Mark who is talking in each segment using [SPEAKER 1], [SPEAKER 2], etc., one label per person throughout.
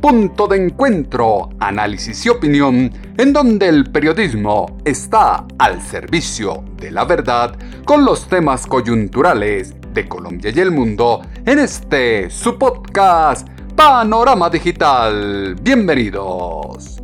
[SPEAKER 1] punto de encuentro, análisis y opinión, en donde el periodismo está al servicio de la verdad con los temas coyunturales de Colombia y el mundo en este su podcast Panorama Digital. Bienvenidos.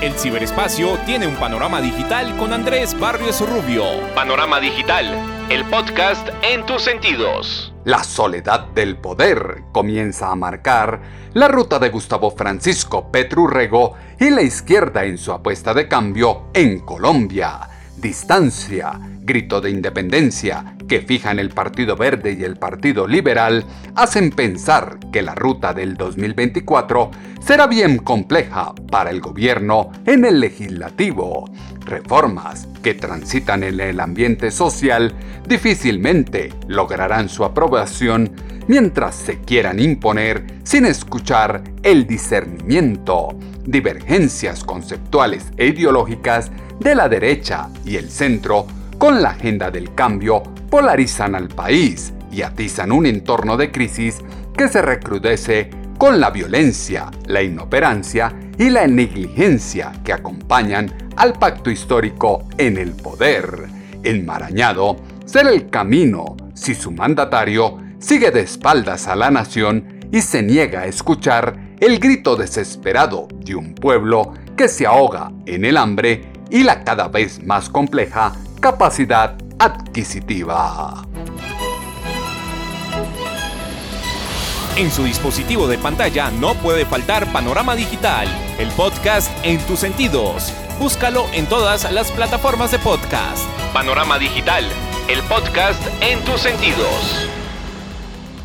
[SPEAKER 2] El ciberespacio tiene un panorama digital con Andrés Barrios Rubio. Panorama Digital, el podcast en tus sentidos.
[SPEAKER 1] La soledad del poder comienza a marcar la ruta de Gustavo Francisco Petrurrego y la izquierda en su apuesta de cambio en Colombia. Distancia, grito de independencia que fijan el Partido Verde y el Partido Liberal hacen pensar que la ruta del 2024 será bien compleja para el gobierno en el legislativo. Reformas que transitan en el ambiente social difícilmente lograrán su aprobación mientras se quieran imponer sin escuchar el discernimiento, divergencias conceptuales e ideológicas de la derecha y el centro con la agenda del cambio polarizan al país y atizan un entorno de crisis que se recrudece con la violencia, la inoperancia y la negligencia que acompañan al pacto histórico en el poder. Enmarañado será el camino si su mandatario sigue de espaldas a la nación y se niega a escuchar el grito desesperado de un pueblo que se ahoga en el hambre y la cada vez más compleja capacidad adquisitiva.
[SPEAKER 2] En su dispositivo de pantalla no puede faltar Panorama Digital, el podcast en tus sentidos. Búscalo en todas las plataformas de podcast. Panorama Digital, el podcast en tus sentidos.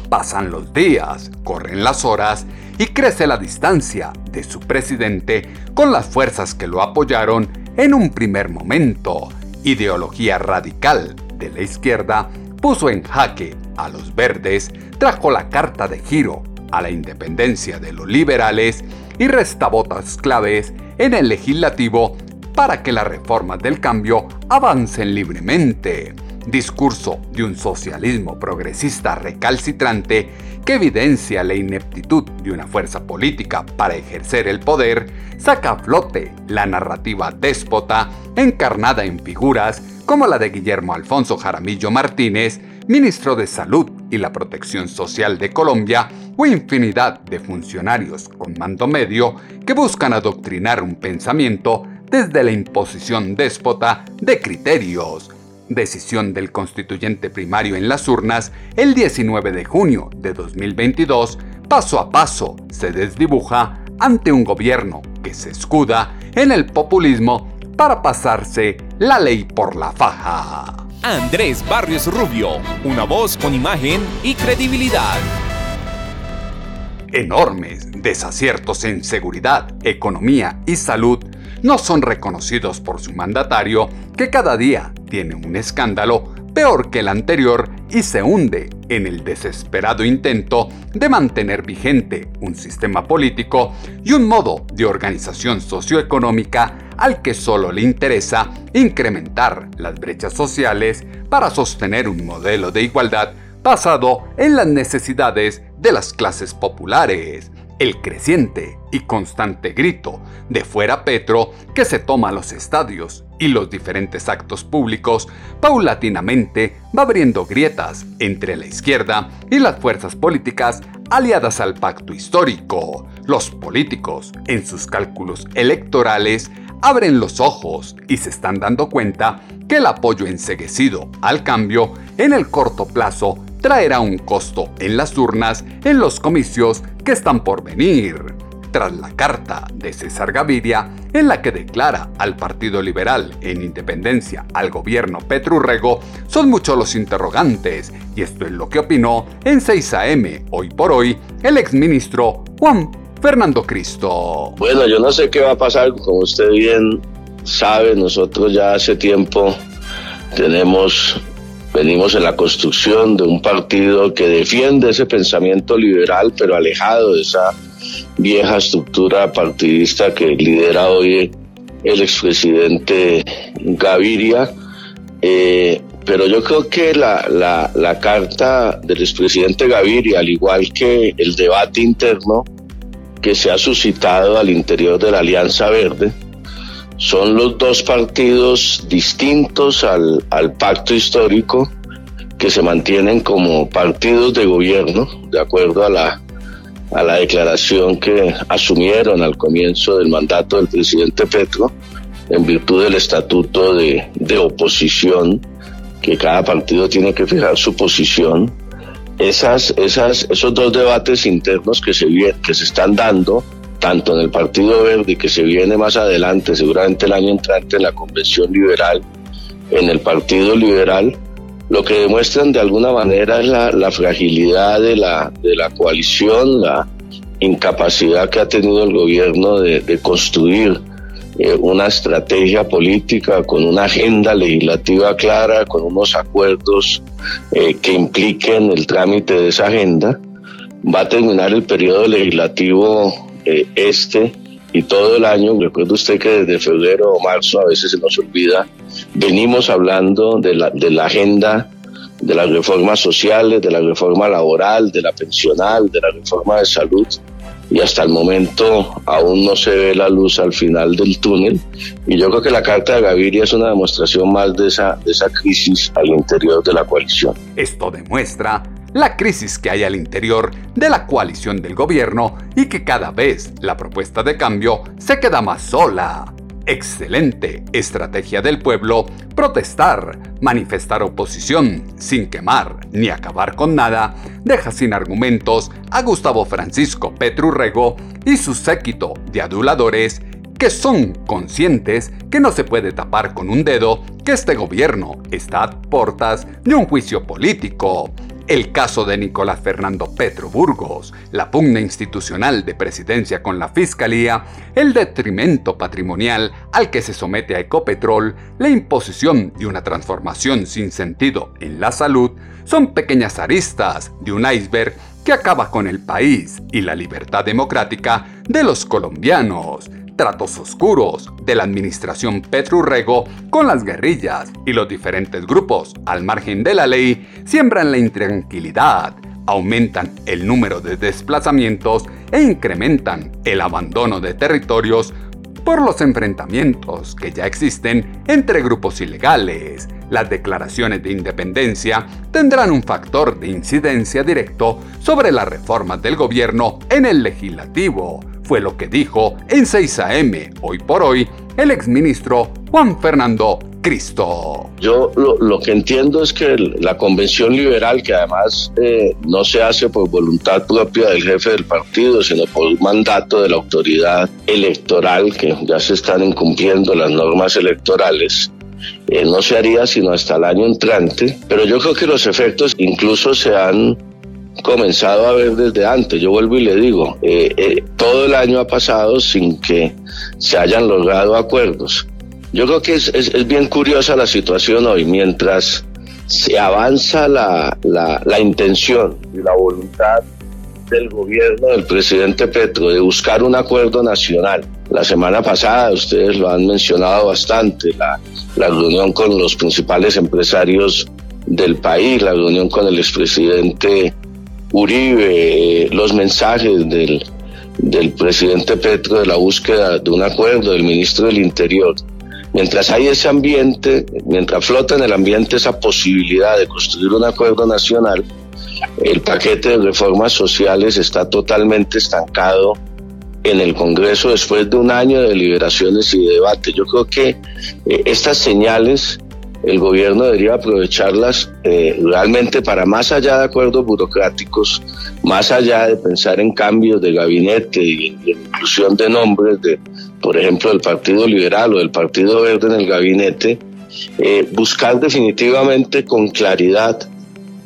[SPEAKER 1] Pasan los días, corren las horas y crece la distancia de su presidente con las fuerzas que lo apoyaron en un primer momento ideología radical de la izquierda, puso en jaque a los verdes, trajo la carta de giro a la independencia de los liberales y resta votos claves en el legislativo para que las reformas del cambio avancen libremente. Discurso de un socialismo progresista recalcitrante que evidencia la ineptitud de una fuerza política para ejercer el poder, saca a flote la narrativa déspota encarnada en figuras como la de Guillermo Alfonso Jaramillo Martínez, ministro de Salud y la Protección Social de Colombia, o infinidad de funcionarios con mando medio que buscan adoctrinar un pensamiento desde la imposición déspota de criterios. Decisión del constituyente primario en las urnas el 19 de junio de 2022, paso a paso se desdibuja ante un gobierno que se escuda en el populismo para pasarse la ley por la faja.
[SPEAKER 2] Andrés Barrios Rubio, una voz con imagen y credibilidad.
[SPEAKER 1] Enormes desaciertos en seguridad, economía y salud no son reconocidos por su mandatario, que cada día tiene un escándalo peor que el anterior y se hunde en el desesperado intento de mantener vigente un sistema político y un modo de organización socioeconómica al que solo le interesa incrementar las brechas sociales para sostener un modelo de igualdad basado en las necesidades de las clases populares. El creciente y constante grito de fuera Petro que se toma los estadios y los diferentes actos públicos paulatinamente va abriendo grietas entre la izquierda y las fuerzas políticas aliadas al pacto histórico. Los políticos, en sus cálculos electorales, abren los ojos y se están dando cuenta que el apoyo enseguecido al cambio en el corto plazo traerá un costo en las urnas en los comicios que están por venir. Tras la carta de César Gaviria, en la que declara al Partido Liberal en independencia al gobierno Petrurrego, son muchos los interrogantes, y esto es lo que opinó en 6 AM, hoy por hoy, el exministro Juan Fernando Cristo.
[SPEAKER 3] Bueno, yo no sé qué va a pasar, como usted bien sabe, nosotros ya hace tiempo tenemos venimos en la construcción de un partido que defiende ese pensamiento liberal, pero alejado de esa vieja estructura partidista que lidera hoy el expresidente Gaviria. Eh, pero yo creo que la, la, la, carta del expresidente Gaviria, al igual que el debate interno que se ha suscitado al interior de la Alianza Verde, son los dos partidos distintos al, al pacto histórico que se mantienen como partidos de gobierno, de acuerdo a la, a la declaración que asumieron al comienzo del mandato del presidente Petro, en virtud del estatuto de, de oposición, que cada partido tiene que fijar su posición. Esas, esas, esos dos debates internos que se, que se están dando tanto en el Partido Verde que se viene más adelante, seguramente el año entrante en la Convención Liberal, en el Partido Liberal, lo que demuestran de alguna manera es la, fragilidad de la, de la coalición, la incapacidad que ha tenido el gobierno de, construir eh, una estrategia política con una agenda legislativa clara, con unos acuerdos eh, que impliquen el trámite de esa agenda. Va a terminar el periodo legislativo eh, este y todo el año. Recuerde usted que desde febrero o marzo a veces se nos olvida, venimos hablando de la, de la agenda de las reformas sociales, de la reforma laboral, de la pensional, de la reforma de salud y hasta el momento aún no se ve la luz al final del túnel. Y yo creo que la Carta de Gaviria es una demostración más de esa, de esa crisis al interior de la coalición.
[SPEAKER 1] Esto demuestra la crisis que hay al interior de la coalición del gobierno y que cada vez la propuesta de cambio se queda más sola. Excelente estrategia del pueblo, protestar, manifestar oposición sin quemar ni acabar con nada, deja sin argumentos a Gustavo Francisco Petrurrego y su séquito de aduladores que son conscientes que no se puede tapar con un dedo que este gobierno está a portas de un juicio político el caso de Nicolás Fernando Petro Burgos, la pugna institucional de presidencia con la Fiscalía, el detrimento patrimonial al que se somete a Ecopetrol, la imposición de una transformación sin sentido en la salud, son pequeñas aristas de un iceberg que acaba con el país y la libertad democrática de los colombianos. Tratos oscuros de la administración Petrurrego con las guerrillas y los diferentes grupos al margen de la ley siembran la intranquilidad, aumentan el número de desplazamientos e incrementan el abandono de territorios por los enfrentamientos que ya existen entre grupos ilegales. Las declaraciones de independencia tendrán un factor de incidencia directo sobre las reformas del gobierno en el legislativo, fue lo que dijo en 6 AM, hoy por hoy, el exministro Juan Fernando Cristo.
[SPEAKER 3] Yo lo, que entiendo es que la convención liberal, que además eh, no se hace por voluntad propia del jefe del partido, sino por un mandato de la autoridad electoral, que ya se están incumpliendo las normas electorales, eh, no se haría sino hasta el año entrante, pero yo creo que los efectos incluso se han comenzado a ver desde antes. Yo vuelvo y le digo, eh, eh, todo el año ha pasado sin que se hayan logrado acuerdos. Yo creo que es, es, bien curiosa la situación hoy, mientras se avanza la, la, la intención y la voluntad del gobierno del presidente Petro de buscar un acuerdo nacional. La semana pasada, ustedes lo han mencionado bastante, la, la reunión con los principales empresarios del país, la reunión con el expresidente Uribe, los mensajes del, del presidente Petro de la búsqueda de un acuerdo del ministro del Interior. Mientras hay ese ambiente, mientras flota en el ambiente esa posibilidad de construir un acuerdo nacional, el paquete de reformas sociales está totalmente estancado en el Congreso después de un año de deliberaciones y de debate. Yo creo que eh, estas señales el gobierno debería aprovecharlas eh, realmente para más allá de acuerdos burocráticos, más allá de pensar en cambios de gabinete y, en inclusión de nombres de, por ejemplo, del Partido Liberal o del Partido Verde en el gabinete, eh, buscar definitivamente con claridad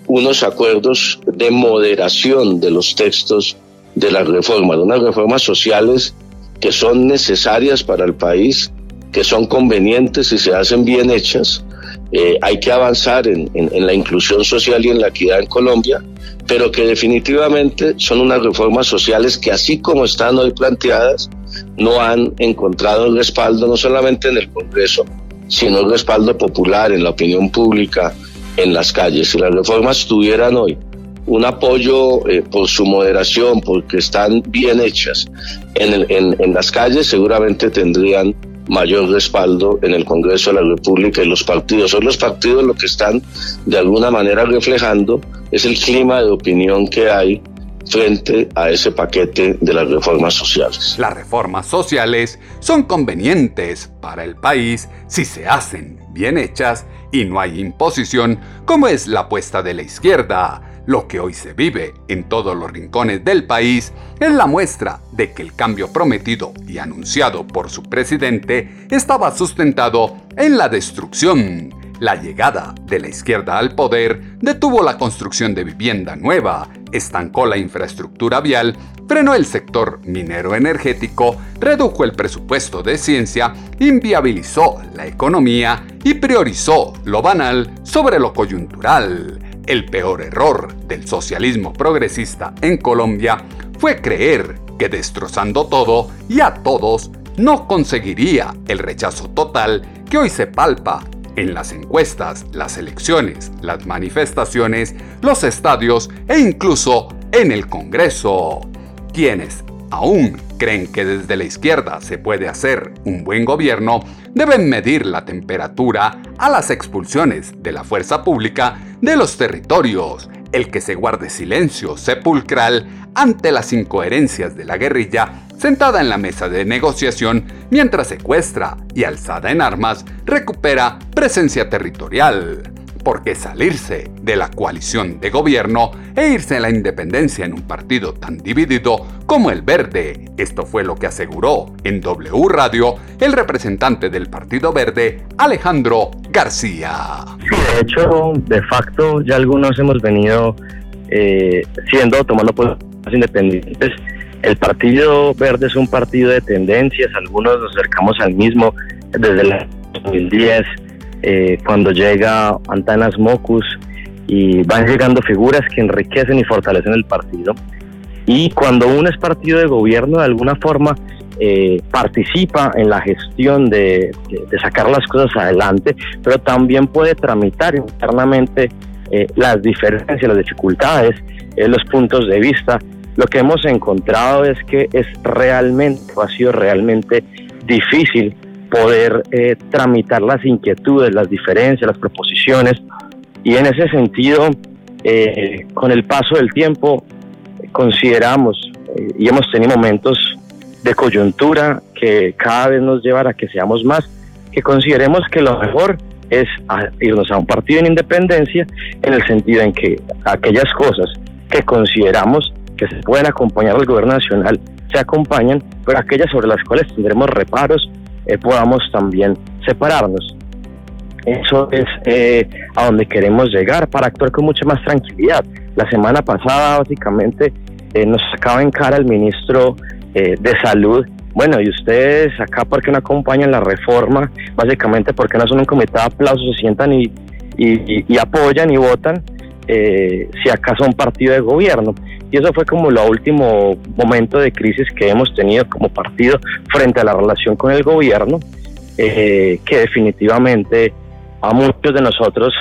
[SPEAKER 3] unos acuerdos de moderación de los textos de las reformas, unas reformas sociales que son necesarias para el país, que son convenientes y se hacen bien hechas, eh, hay que avanzar en, la inclusión social y en la equidad en Colombia, pero que definitivamente son unas reformas sociales que así como están hoy planteadas, no han encontrado el respaldo no solamente en el Congreso, sino el respaldo popular en la opinión pública, en las calles. Si las reformas tuvieran hoy un apoyo eh, por su moderación, porque están bien hechas en, en las calles, seguramente tendrían mayor respaldo en el Congreso de la República y los partidos. Son los partidos lo que están de alguna manera reflejando es el clima de opinión que hay frente a ese paquete de las reformas sociales.
[SPEAKER 1] Las reformas sociales son convenientes para el país si se hacen bien hechas y no hay imposición como es la apuesta de la izquierda lo que hoy se vive en todos los rincones del país es la muestra de que el cambio prometido y anunciado por su presidente estaba sustentado en la destrucción. La llegada de la izquierda al poder detuvo la construcción de vivienda nueva, estancó la infraestructura vial, frenó el sector minero energético, redujo el presupuesto de ciencia, inviabilizó la economía y priorizó lo banal sobre lo coyuntural. El peor error del socialismo progresista en Colombia fue creer que destrozando todo y a todos no conseguiría el rechazo total que hoy se palpa en las encuestas, las elecciones, las manifestaciones, los estadios e incluso en el Congreso. Quienes aún creen que desde la izquierda se puede hacer un buen gobierno, deben medir la temperatura a las expulsiones de la fuerza pública de los territorios. El que se guarde silencio sepulcral ante las incoherencias de la guerrilla sentada en la mesa de negociación mientras secuestra y alzada en armas recupera presencia territorial porque salirse de la coalición de gobierno e irse a la independencia en un partido tan dividido como el Verde. Esto fue lo que aseguró en W Radio el representante del Partido Verde, Alejandro García.
[SPEAKER 4] de hecho, de facto, ya algunos hemos venido eh, siendo, tomando posiciones independientes. El Partido Verde es un partido de tendencias, algunos nos acercamos al mismo desde el 2010 eh, cuando llega Antanas Mocus y van llegando figuras que enriquecen y fortalecen el partido. Y cuando uno es partido de gobierno, de alguna forma eh, participa en la gestión de, sacar las cosas adelante, pero también puede tramitar internamente eh, las diferencias, las dificultades, los puntos de vista. Lo que hemos encontrado es que es realmente, ha sido realmente difícil poder eh, tramitar las inquietudes, las diferencias, las proposiciones. Y en ese sentido, eh, con el paso del tiempo, consideramos eh, y hemos tenido momentos de coyuntura que cada vez nos llevan a que seamos más, que consideremos que lo mejor es irnos a un partido en independencia en el sentido en que aquellas cosas que consideramos que se pueden acompañar al gobierno nacional se acompañan, pero aquellas sobre las cuales tendremos reparos eh, podamos también separarnos. Eso es eh, a donde queremos llegar para actuar con mucha más tranquilidad. La semana pasada básicamente eh, nos sacaba en cara el ministro de Salud bueno, y ustedes acá, ¿por qué no acompañan la reforma? Básicamente, porque no son un comité de aplausos, se sientan y, y, apoyan y votan si acá son partido de gobierno. Y eso fue como el último momento de crisis que hemos tenido como partido frente a la relación con el gobierno, eh, que definitivamente a muchos de nosotros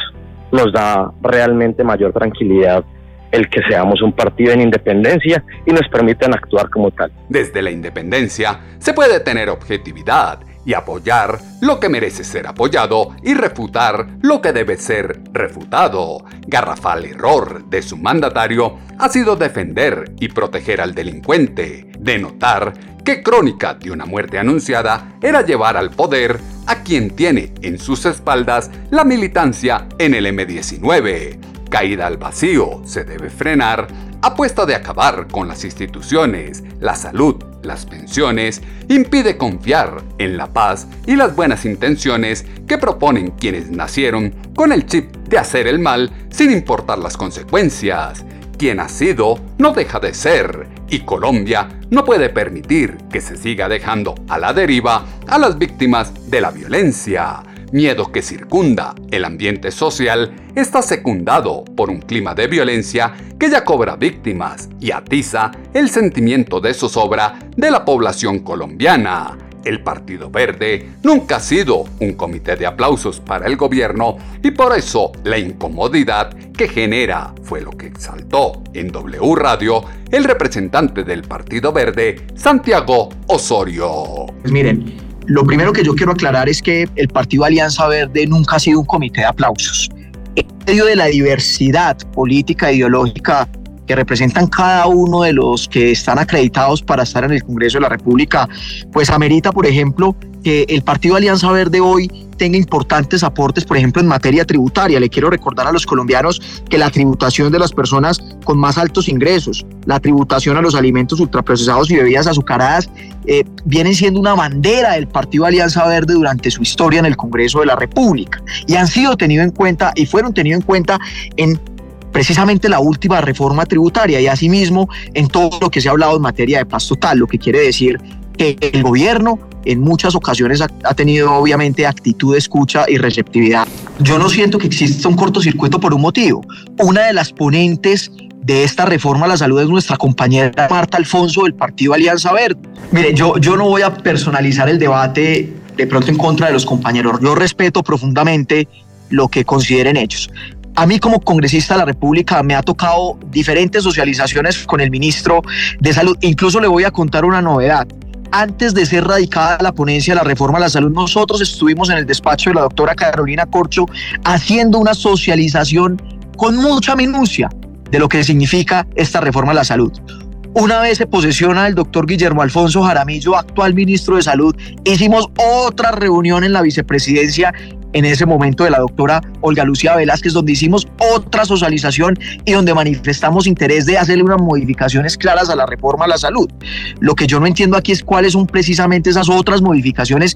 [SPEAKER 4] nos da realmente mayor tranquilidad el que seamos un partido en independencia y nos permitan actuar como tal.
[SPEAKER 1] Desde la independencia se puede tener objetividad y apoyar lo que merece ser apoyado y refutar lo que debe ser refutado. Garrafal error de su mandatario ha sido defender y proteger al delincuente, denotar que crónica de una muerte anunciada era llevar al poder a quien tiene en sus espaldas la militancia en el M19. Caída al vacío se debe frenar apuesta de acabar con las instituciones, la salud, las pensiones, impide confiar en la paz y las buenas intenciones que proponen quienes nacieron con el chip de hacer el mal sin importar las consecuencias. Quien ha sido no deja de ser y Colombia no puede permitir que se siga dejando a la deriva a las víctimas de la violencia miedo que circunda el ambiente social, está secundado por un clima de violencia que ya cobra víctimas y atiza el sentimiento de zozobra de la población colombiana. El Partido Verde nunca ha sido un comité de aplausos para el gobierno y por eso la incomodidad que genera fue lo que exaltó en W Radio el representante del Partido Verde, Santiago Osorio.
[SPEAKER 5] Pues miren, lo primero que yo quiero aclarar es que el Partido Alianza Verde nunca ha sido un comité de aplausos. En medio de la diversidad política e ideológica que representan cada uno de los que están acreditados para estar en el Congreso de la República, pues amerita, por ejemplo, que el Partido Alianza Verde hoy tenga importantes aportes, por ejemplo, en materia tributaria. Le quiero recordar a los colombianos que la tributación de las personas con más altos ingresos, la tributación a los alimentos ultraprocesados y bebidas azucaradas, eh, vienen siendo una bandera del Partido Alianza Verde durante su historia en el Congreso de la República y han sido tenidos en cuenta y fueron tenidos en cuenta en precisamente la última reforma tributaria y asimismo en todo lo que se ha hablado en materia de paz total, lo que quiere decir que el gobierno en muchas ocasiones ha, tenido obviamente actitud de escucha y receptividad. Yo no siento que exista un cortocircuito por un motivo. Una de las ponentes de esta reforma a la salud es nuestra compañera Marta Alfonso del Partido Alianza Verde. Mire, yo, yo no voy a personalizar el debate de pronto en contra de los compañeros. Yo respeto profundamente lo que consideren ellos. A mí como congresista de la República me ha tocado diferentes socializaciones con el ministro de Salud. Incluso le voy a contar una novedad antes de ser radicada la ponencia de la reforma a la salud, nosotros estuvimos en el despacho de la doctora Carolina Corcho haciendo una socialización con mucha minucia de lo que significa esta reforma a la salud. Una vez se posesiona el doctor Guillermo Alfonso Jaramillo, actual ministro de Salud, hicimos otra reunión en la vicepresidencia en ese momento de la doctora Olga Lucía Velázquez, donde hicimos otra socialización y donde manifestamos interés de hacerle unas modificaciones claras a la reforma a la salud. Lo que yo no entiendo aquí es cuáles son precisamente esas otras modificaciones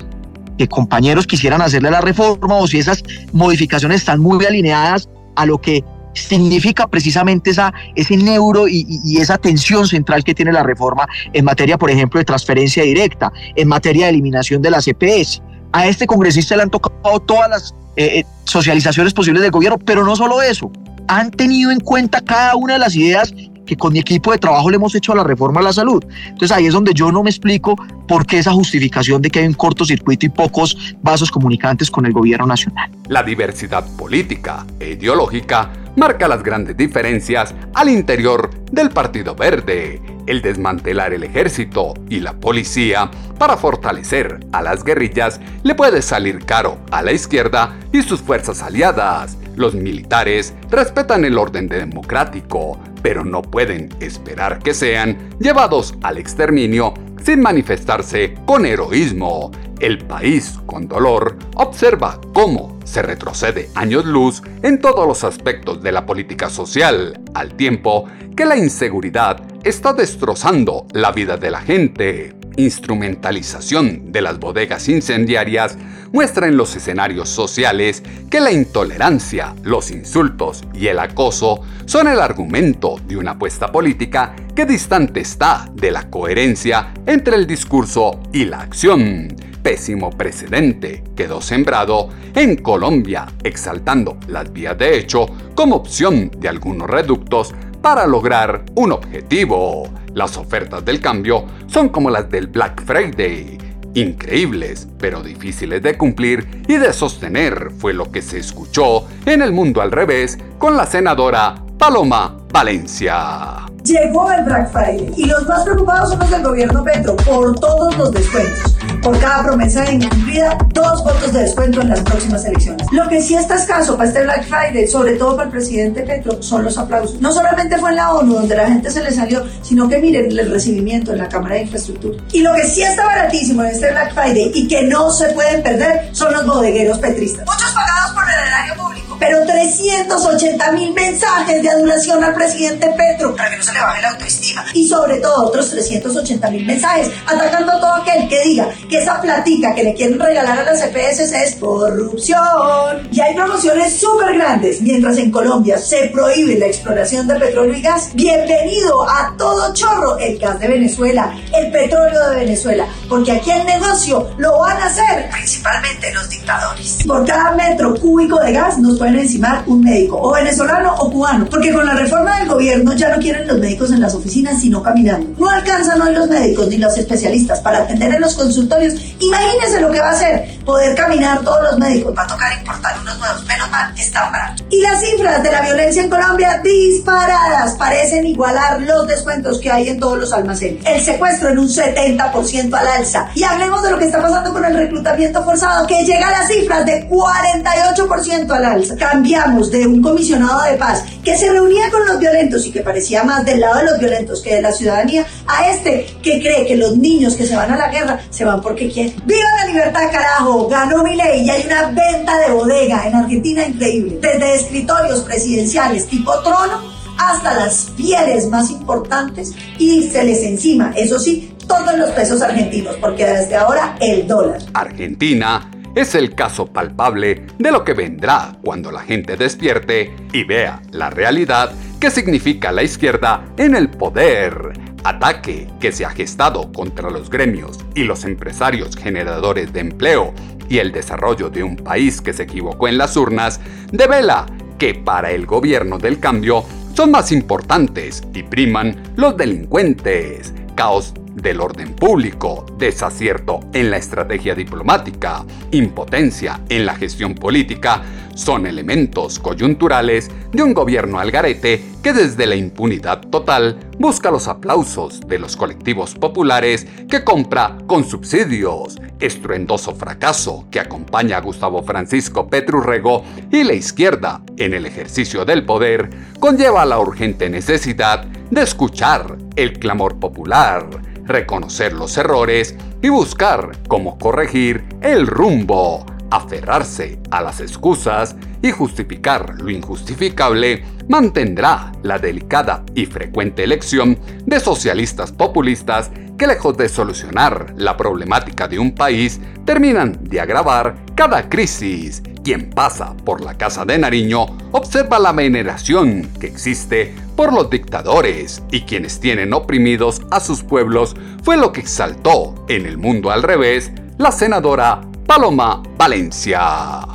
[SPEAKER 5] que compañeros quisieran hacerle a la reforma o si esas modificaciones están muy alineadas a lo que significa precisamente esa, ese neuro y, esa tensión central que tiene la reforma en materia, por ejemplo, de transferencia directa, en materia de eliminación de las EPS a este congresista le han tocado todas las eh, eh, socializaciones posibles del gobierno, pero no solo eso, han tenido en cuenta cada una de las ideas que con mi equipo de trabajo le hemos hecho a la reforma a la salud. Entonces ahí es donde yo no me explico por qué esa justificación de que hay un cortocircuito y pocos vasos comunicantes con el gobierno nacional.
[SPEAKER 1] La diversidad política e ideológica marca las grandes diferencias al interior del Partido Verde. El desmantelar el ejército y la policía para fortalecer a las guerrillas le puede salir caro a la izquierda y sus fuerzas aliadas. Los militares respetan el orden democrático, pero no pueden esperar que sean llevados al exterminio sin manifestarse con heroísmo. El país, con dolor, observa cómo se retrocede años luz en todos los aspectos de la política social, al tiempo que la inseguridad está destrozando la vida de la gente. Instrumentalización de las bodegas incendiarias muestra en los escenarios sociales que la intolerancia, los insultos y el acoso son el argumento de una apuesta política que distante está de la coherencia entre el discurso y la acción. Pésimo precedente quedó sembrado en Colombia, exaltando las vías de hecho como opción de algunos reductos para lograr un objetivo. Las ofertas del cambio son como las del Black Friday, increíbles, pero difíciles de cumplir y de sostener, fue lo que se escuchó en el mundo al revés con la senadora Paloma Valencia.
[SPEAKER 6] Llegó el Black Friday y los más preocupados son los del gobierno Petro por todos los descuentos. por cada promesa incumplida, dos votos de descuento en las próximas elecciones. Lo que sí está escaso para este Black Friday, sobre todo para el presidente Petro, son los aplausos. No solamente fue en la ONU donde la gente se le salió, sino que miren el recibimiento en la Cámara de Infraestructura. Y lo que sí está baratísimo en este Black Friday y que no se pueden perder son los bodegueros petristas. Muchos pagados por el erario público, pero 380 mil mensajes de adulación al presidente Petro para que no se le baje la autoestima. Y sobre todo otros 380 mil mensajes atacando a todo aquel que diga que esa platica que le quieren regalar a las EPS es corrupción. Y hay promociones súper grandes. Mientras en Colombia se prohíbe la exploración de petróleo y gas, bienvenido a todo chorro el gas de Venezuela, el petróleo de Venezuela, porque aquí el negocio lo van a hacer principalmente los dictadores. Por cada metro cúbico de gas nos pueden encimar un médico, o venezolano o cubano, porque con la reforma del gobierno ya no quieren los médicos en las oficinas, sino caminando. No alcanzan hoy los médicos ni los especialistas para atender en los consultorios. Imagínense lo que va a ser poder caminar todos los médicos. Va a tocar importar unos nuevos, menos mal, están baratos. Y las cifras de la violencia en Colombia disparadas parecen igualar los descuentos que hay en todos los almacenes. El secuestro en un 70% al alza. Y hablemos de lo que está pasando con el reclutamiento forzado, que llega a las cifras de 48% al alza. Cambiamos de un comisionado de paz que se reunía con los violentos y que parecía más del lado de los violentos que de la ciudadanía, a este que cree que los niños que se van a la guerra se van porque quieren. ¡Viva la libertad, carajo! Ganó mi ley y hay una venta de bodega en Argentina increíble. Desde escritorios presidenciales tipo trono hasta las pieles más importantes y se les encima, eso sí, todos los pesos argentinos, porque desde ahora el dólar.
[SPEAKER 1] Argentina es el caso palpable de lo que vendrá cuando la gente despierte y vea la realidad que significa la izquierda en el poder. Ataque que se ha gestado contra los gremios y los empresarios generadores de empleo y el desarrollo de un país que se equivocó en las urnas, devela que para el gobierno del cambio son más importantes y priman los delincuentes, caos del orden público, desacierto en la estrategia diplomática, impotencia en la gestión política, son elementos coyunturales de un gobierno algarete que desde la impunidad total busca los aplausos de los colectivos populares que compra con subsidios, estruendoso fracaso que acompaña a Gustavo Francisco Petrurrego y la izquierda en el ejercicio del poder conlleva la urgente necesidad de escuchar el clamor popular, reconocer los errores y buscar cómo corregir el rumbo aferrarse a las excusas y justificar lo injustificable mantendrá la delicada y frecuente elección de socialistas populistas que lejos de solucionar la problemática de un país, terminan de agravar cada crisis. Quien pasa por la Casa de Nariño observa la veneración que existe por los dictadores y quienes tienen oprimidos a sus pueblos fue lo que exaltó en el mundo al revés la senadora Paloma Valencia.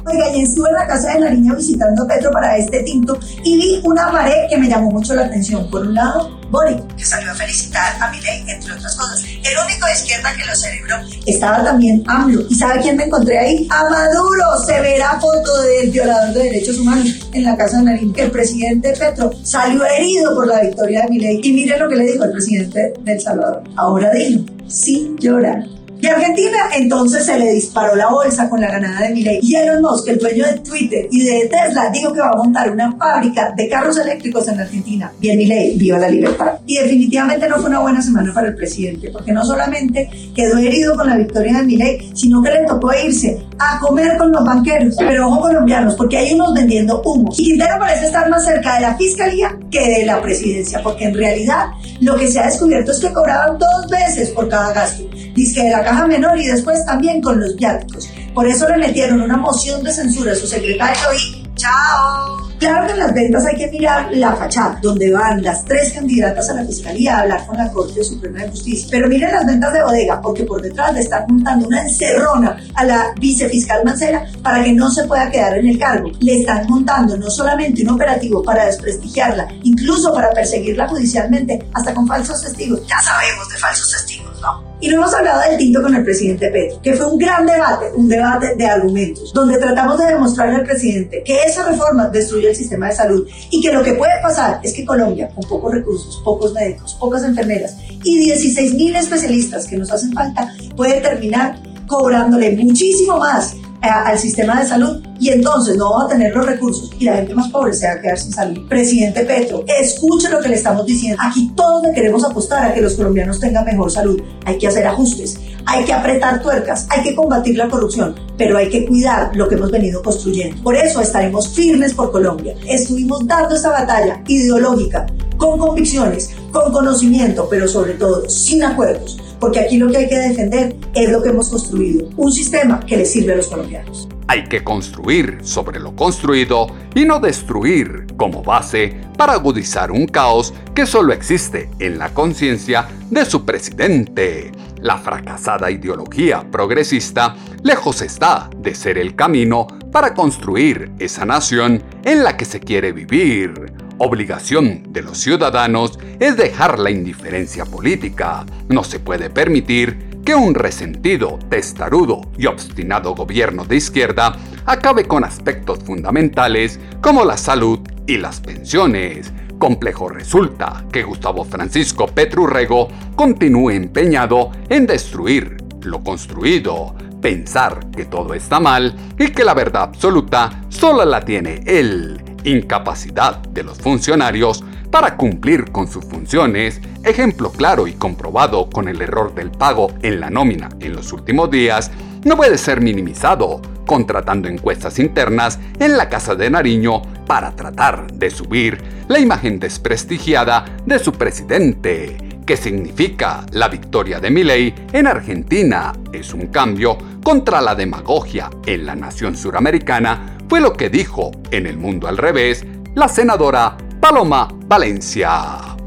[SPEAKER 6] Oiga, y estuve en la casa de Nariño visitando a Petro para este tinto y vi una pared que me llamó mucho la atención. Por un lado, Boric, que salió a felicitar a Milei, entre otras cosas. El único de izquierda que lo celebró estaba también AMLO. ¿Y sabe quién me encontré ahí? A Maduro. Se verá foto del violador de derechos humanos en la casa de Nariño. El presidente Petro salió herido por la victoria de Milei. Y mire lo que le dijo el presidente del Salvador. Ahora dijo, sí llorar Argentina entonces se le disparó la bolsa con la ganada de Milei. Y Elon Musk, el dueño de Twitter y de Tesla, dijo que va a montar una fábrica de carros eléctricos en Argentina. Bien Milei, viva la libertad. Y definitivamente no fue una buena semana para el presidente, porque no solamente quedó herido con la victoria de Milei, sino que le tocó irse a comer con los banqueros. Pero ojo colombianos, porque hay unos vendiendo humo. Y Quintero parece estar más cerca de la fiscalía que de la presidencia, porque en realidad lo que se ha descubierto es que cobraban dos veces por cada gasto. Dice de la caja menor y después también con los viáticos. Por eso le metieron una moción de censura a su secretario y ¡chao! Claro que en las ventas hay que mirar la fachada, donde van las tres candidatas a la fiscalía a hablar con la Corte Suprema de Justicia. Pero miren las ventas de bodega, porque por detrás le están montando una encerrona a la vicefiscal Mancera para que no se pueda quedar en el cargo. Le están montando no solamente un operativo para desprestigiarla, incluso para perseguirla judicialmente, hasta con falsos testigos. Ya sabemos de falsos testigos, ¿no? Y no hemos hablado del tinto con el presidente Petro, que fue un gran debate, un debate de argumentos, donde tratamos de demostrarle al presidente que esa reforma destruye el sistema de salud y que lo que puede pasar es que Colombia, con pocos recursos, pocos médicos, pocas enfermeras y 16 mil especialistas que nos hacen falta, puede terminar
[SPEAKER 7] cobrándole muchísimo más al sistema de salud y entonces no vamos a tener los recursos y la gente más pobre se va a quedar sin salud. Presidente Petro, escuche lo que le estamos diciendo. Aquí todos le queremos apostar a que los colombianos tengan mejor salud. Hay que hacer ajustes, hay que apretar tuercas, hay que combatir la corrupción, pero hay que cuidar lo que hemos venido construyendo. Por eso estaremos firmes por Colombia. Estuvimos dando esta batalla ideológica con convicciones, con conocimiento, pero sobre todo sin acuerdos porque aquí lo que hay que defender es lo que hemos construido, un sistema que le sirve a los colombianos.
[SPEAKER 1] Hay que construir sobre lo construido y no destruir como base para agudizar un caos que solo existe en la conciencia de su presidente. La fracasada ideología progresista lejos está de ser el camino para construir esa nación en la que se quiere vivir. Obligación de los ciudadanos es dejar la indiferencia política. No se puede permitir que un resentido, testarudo y obstinado gobierno de izquierda acabe con aspectos fundamentales como la salud y las pensiones. Complejo resulta que Gustavo Francisco Petrurrego continúe empeñado en destruir lo construido, pensar que todo está mal y que la verdad absoluta solo la tiene él incapacidad de los funcionarios para cumplir con sus funciones, ejemplo claro y comprobado con el error del pago en la nómina en los últimos días, no puede ser minimizado contratando encuestas internas en la Casa de Nariño para tratar de subir la imagen desprestigiada de su presidente. ¿Qué significa la victoria de Milei en Argentina? Es un cambio contra la demagogia en la nación suramericana fue lo que dijo en El Mundo al Revés la senadora Paloma Valencia.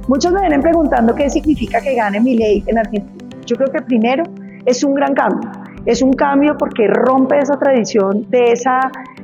[SPEAKER 6] Muchos me vienen preguntando qué significa que gane mi ley en Argentina. Yo creo que primero es un gran cambio. Es un cambio porque rompe esa tradición de esa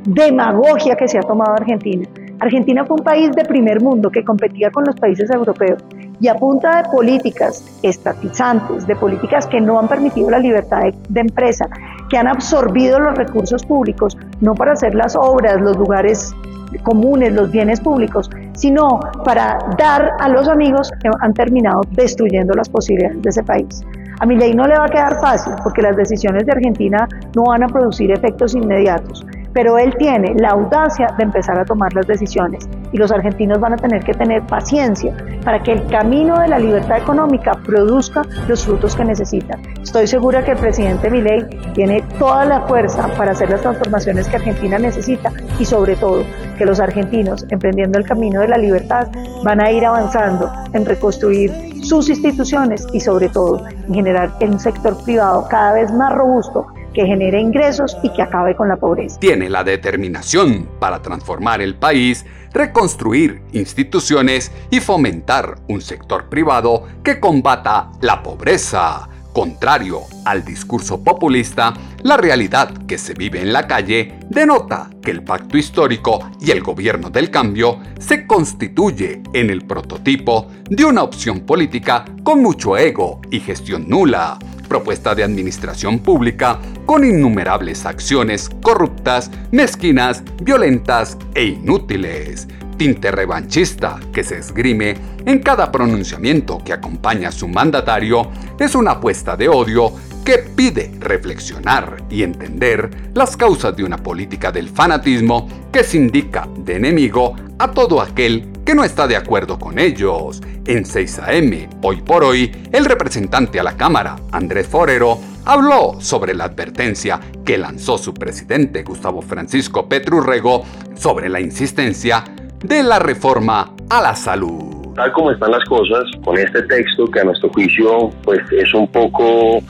[SPEAKER 6] demagogia que se ha tomado Argentina. Argentina fue un país de primer mundo que competía con los países europeos y a de políticas estatizantes, de políticas que no han permitido la libertad de, empresa, que han absorbido los recursos públicos, no para hacer las obras, los lugares comunes, los bienes públicos, sino para dar a los amigos que han terminado destruyendo las posibilidades de ese país. A mi ley no le va a quedar fácil porque las decisiones de Argentina no van a producir efectos inmediatos, pero él tiene la audacia de empezar a tomar las decisiones y los argentinos van a tener que tener paciencia para que el camino de la libertad económica produzca los frutos que necesitan. Estoy segura que el presidente Milei tiene toda la fuerza para hacer las transformaciones que Argentina necesita y sobre todo que los argentinos, emprendiendo el camino de la libertad, van a ir avanzando en reconstruir sus instituciones y sobre todo en generar un sector privado cada vez más robusto que genere ingresos y que acabe con la pobreza.
[SPEAKER 1] Tiene la determinación para transformar el país, reconstruir instituciones y fomentar un sector privado que combata la pobreza. Contrario al discurso populista, la realidad que se vive en la calle denota que el pacto histórico y el gobierno del cambio se constituye en el prototipo de una opción política con mucho ego y gestión nula propuesta de administración pública con innumerables acciones corruptas, mezquinas, violentas e inútiles. Tinte revanchista que se esgrime en cada pronunciamiento que acompaña a su mandatario es una apuesta de odio que pide reflexionar y entender las causas de una política del fanatismo que se indica de enemigo a todo aquel que no está de acuerdo con ellos. En 6 AM, hoy por hoy, el representante a la Cámara, Andrés Forero, habló sobre la advertencia que lanzó su presidente Gustavo Francisco Petrurrego sobre la insistencia de la reforma a la salud
[SPEAKER 8] tal como están las cosas, con este texto que a nuestro juicio pues es un poco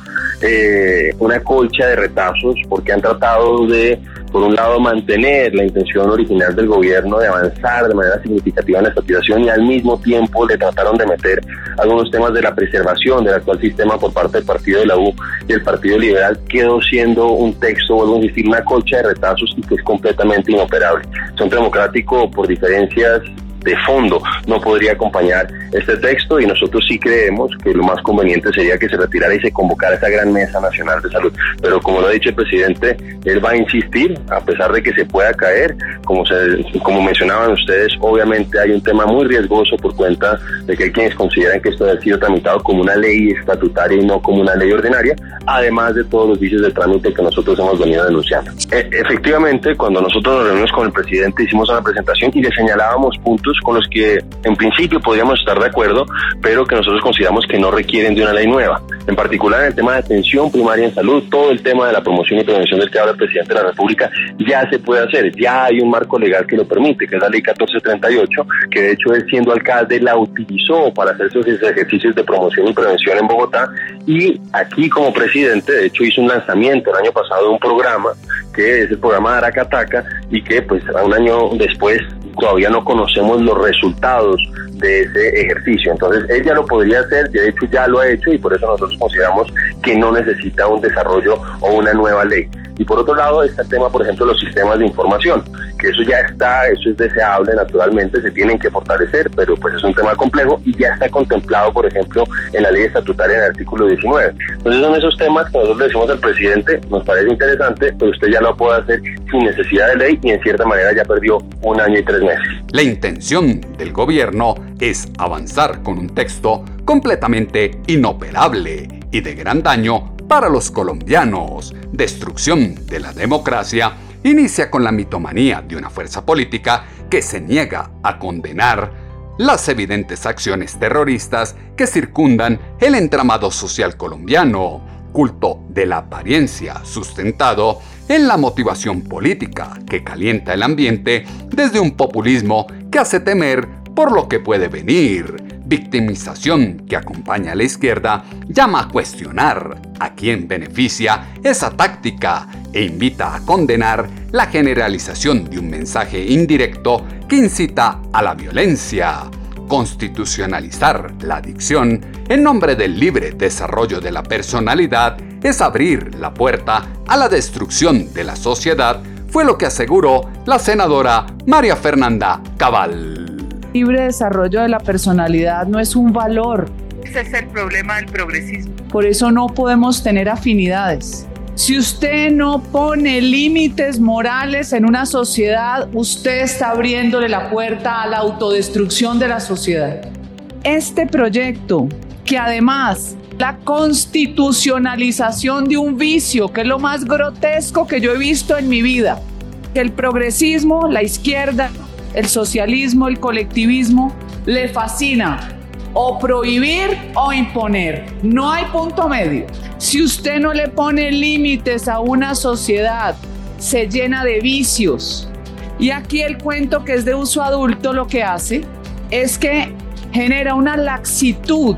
[SPEAKER 8] eh, una colcha de retazos porque han tratado de, por un lado, mantener la intención original del gobierno de avanzar de manera significativa en la estatización y al mismo tiempo le trataron de meter algunos temas de la preservación del actual sistema por parte del Partido de la U y el Partido Liberal quedó siendo un texto, vuelvo a insistir, una colcha de retazos y que es completamente inoperable. Son democrático por diferencias de fondo. No podría acompañar este texto y nosotros sí creemos que lo más conveniente sería que se retirara y se convocara esa gran mesa nacional de salud. Pero como lo ha dicho el presidente, él va a insistir, a pesar de que se pueda caer, como, se, como mencionaban ustedes, obviamente hay un tema muy riesgoso por cuenta de que hay quienes consideran que esto ha sido tramitado como una ley estatutaria y no como una ley ordinaria, además de todos los vicios de trámite que nosotros hemos venido denunciando. E, efectivamente, cuando nosotros nos reunimos con el presidente, hicimos una presentación y le señalábamos puntos con los que en principio podríamos estar de acuerdo, pero que nosotros consideramos que no requieren de una ley nueva. En particular en el tema de atención primaria en salud, todo el tema de la promoción y prevención del que habla el presidente de la República ya se puede hacer, ya hay un marco legal que lo permite, que es la ley 1438, que de hecho él siendo alcalde la utilizó para hacer esos ejercicios de promoción y prevención en Bogotá y aquí como presidente de hecho hizo un lanzamiento el año pasado de un programa que es el programa Aracataca y que pues un año después todavía no conocemos los resultados de ese ejercicio. Entonces, ella lo podría hacer, de hecho ya lo ha hecho y por eso nosotros consideramos que no necesita un desarrollo o una nueva ley. Y por otro lado está el tema, por ejemplo, los sistemas de información, que eso ya está, eso es deseable naturalmente, se tienen que fortalecer, pero pues es un tema complejo y ya está contemplado, por ejemplo, en la ley estatutaria en el artículo 19. Entonces son esos temas que nosotros le decimos al presidente, nos parece interesante, pero usted ya lo puede hacer sin necesidad de ley y en cierta manera ya perdió un año y tres meses.
[SPEAKER 1] La intención del gobierno es avanzar con un texto completamente inoperable y de gran daño para los colombianos. Destrucción de la democracia inicia con la mitomanía de una fuerza política que se niega a condenar las evidentes acciones terroristas que circundan el entramado social colombiano, culto de la apariencia sustentado en la motivación política que calienta el ambiente desde un populismo que hace temer por lo que puede venir. Victimización que acompaña a la izquierda llama a cuestionar a quién beneficia esa táctica e invita a condenar la generalización de un mensaje indirecto que incita a la violencia. Constitucionalizar la adicción en nombre del libre desarrollo de la personalidad es abrir la puerta a la destrucción de la sociedad, fue lo que aseguró la senadora María Fernanda Cabal
[SPEAKER 9] libre desarrollo de la personalidad no es un valor. Ese es el problema del progresismo. Por eso no podemos tener afinidades. Si usted no pone límites morales en una sociedad, usted está abriéndole la puerta a la autodestrucción de la sociedad. Este proyecto, que además la constitucionalización de un vicio, que es lo más grotesco que yo he visto en mi vida, que el progresismo, la izquierda, el socialismo, el colectivismo, le fascina o prohibir o imponer. No hay punto medio. Si usted no le pone límites a una sociedad, se llena de vicios. Y aquí el cuento que es de uso adulto lo que hace es que genera una laxitud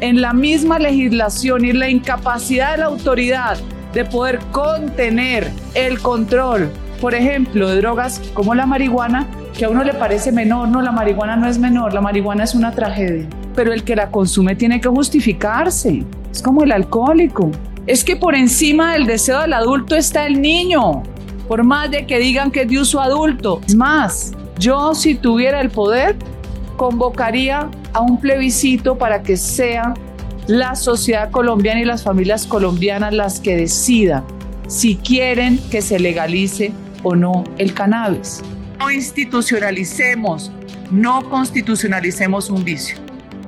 [SPEAKER 9] en la misma legislación y la incapacidad de la autoridad de poder contener el control, por ejemplo, de drogas como la marihuana, que a uno le parece menor, no, la marihuana no es menor, la marihuana es una tragedia, pero el que la consume tiene que justificarse, es como el alcohólico. Es que por encima del deseo del adulto está el niño, por más de que digan que es de uso adulto. Es más, yo si tuviera el poder, convocaría a un plebiscito para que sea la sociedad colombiana y las familias colombianas las que decidan si quieren que se legalice o no el cannabis no institucionalicemos, no constitucionalicemos un vicio.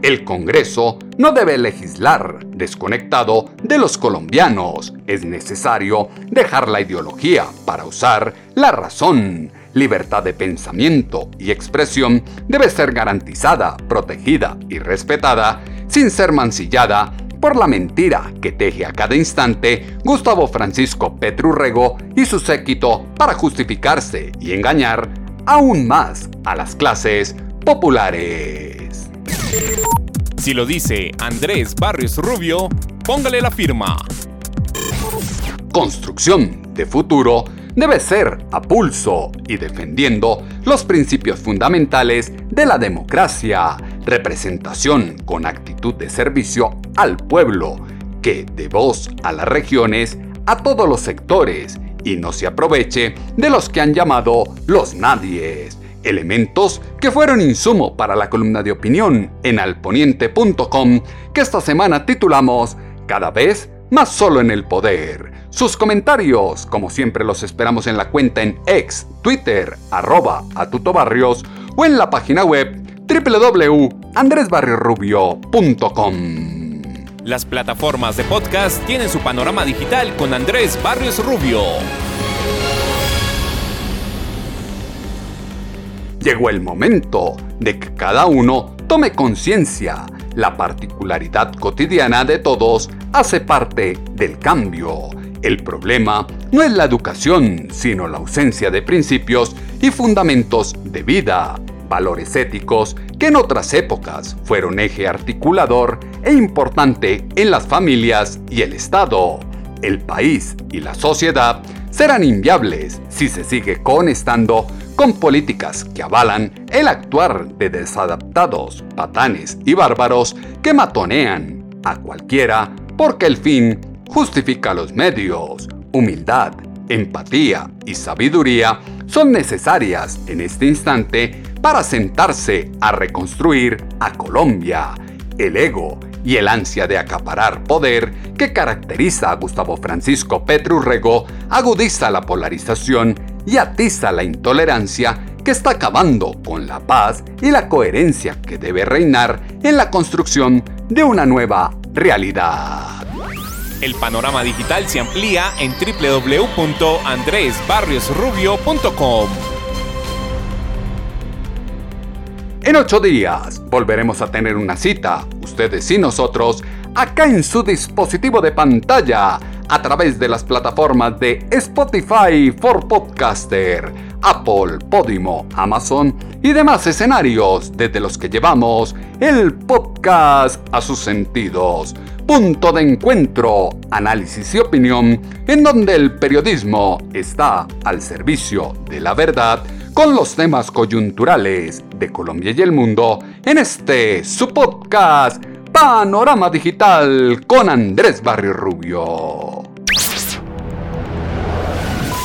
[SPEAKER 1] El Congreso no debe legislar desconectado de los colombianos. Es necesario dejar la ideología para usar la razón. Libertad de pensamiento y expresión debe ser garantizada, protegida y respetada sin ser mancillada por la mentira que teje a cada instante Gustavo Francisco Petrurrego y su séquito para justificarse y engañar aún más a las clases populares.
[SPEAKER 2] Si lo dice Andrés Barrios Rubio, póngale la firma.
[SPEAKER 1] Construcción de futuro debe ser a pulso y defendiendo los principios fundamentales de la democracia, representación con actitud de servicio al pueblo, que de voz a las regiones, a todos los sectores y no se aproveche de los que han llamado los nadies. elementos que fueron insumo para la columna de opinión en alponiente.com que esta semana titulamos Cada vez más solo en el poder. Sus comentarios, como siempre, los esperamos en la cuenta en ex, Twitter, arroba atutobarrios o en la página web www.andresbarriosrubio.com.
[SPEAKER 2] Las plataformas de podcast tienen su panorama digital con Andrés Barrios Rubio.
[SPEAKER 1] Llegó el momento de que cada uno tome conciencia. La particularidad cotidiana de todos hace parte del cambio. El problema no es la educación, sino la ausencia de principios y fundamentos de vida, valores éticos que en otras épocas fueron eje articulador e importante en las familias y el Estado. El país y la sociedad serán inviables si se sigue conestando con políticas que avalan el actuar de desadaptados, patanes y bárbaros que matonean a cualquiera porque el fin justifica los medios. Humildad, empatía y sabiduría son necesarias en este instante para sentarse a reconstruir a Colombia. El ego y el ansia de acaparar poder que caracteriza a Gustavo Francisco Petrurrego agudiza la polarización y atiza la intolerancia que está acabando con la paz y la coherencia que debe reinar en la construcción de una nueva realidad.
[SPEAKER 2] El panorama digital se amplía en www.andresbarriosrubio.com.
[SPEAKER 1] En ocho días volveremos a tener una cita, ustedes y nosotros, acá en su dispositivo de pantalla, a través de las plataformas de Spotify for Podcaster, Apple, Podimo, Amazon y demás escenarios desde los que llevamos el podcast a sus sentidos. Punto de encuentro, análisis y opinión, en donde el periodismo está al servicio de la verdad con los temas coyunturales de Colombia y el mundo en este su podcast Panorama Digital con Andrés Barrio Rubio.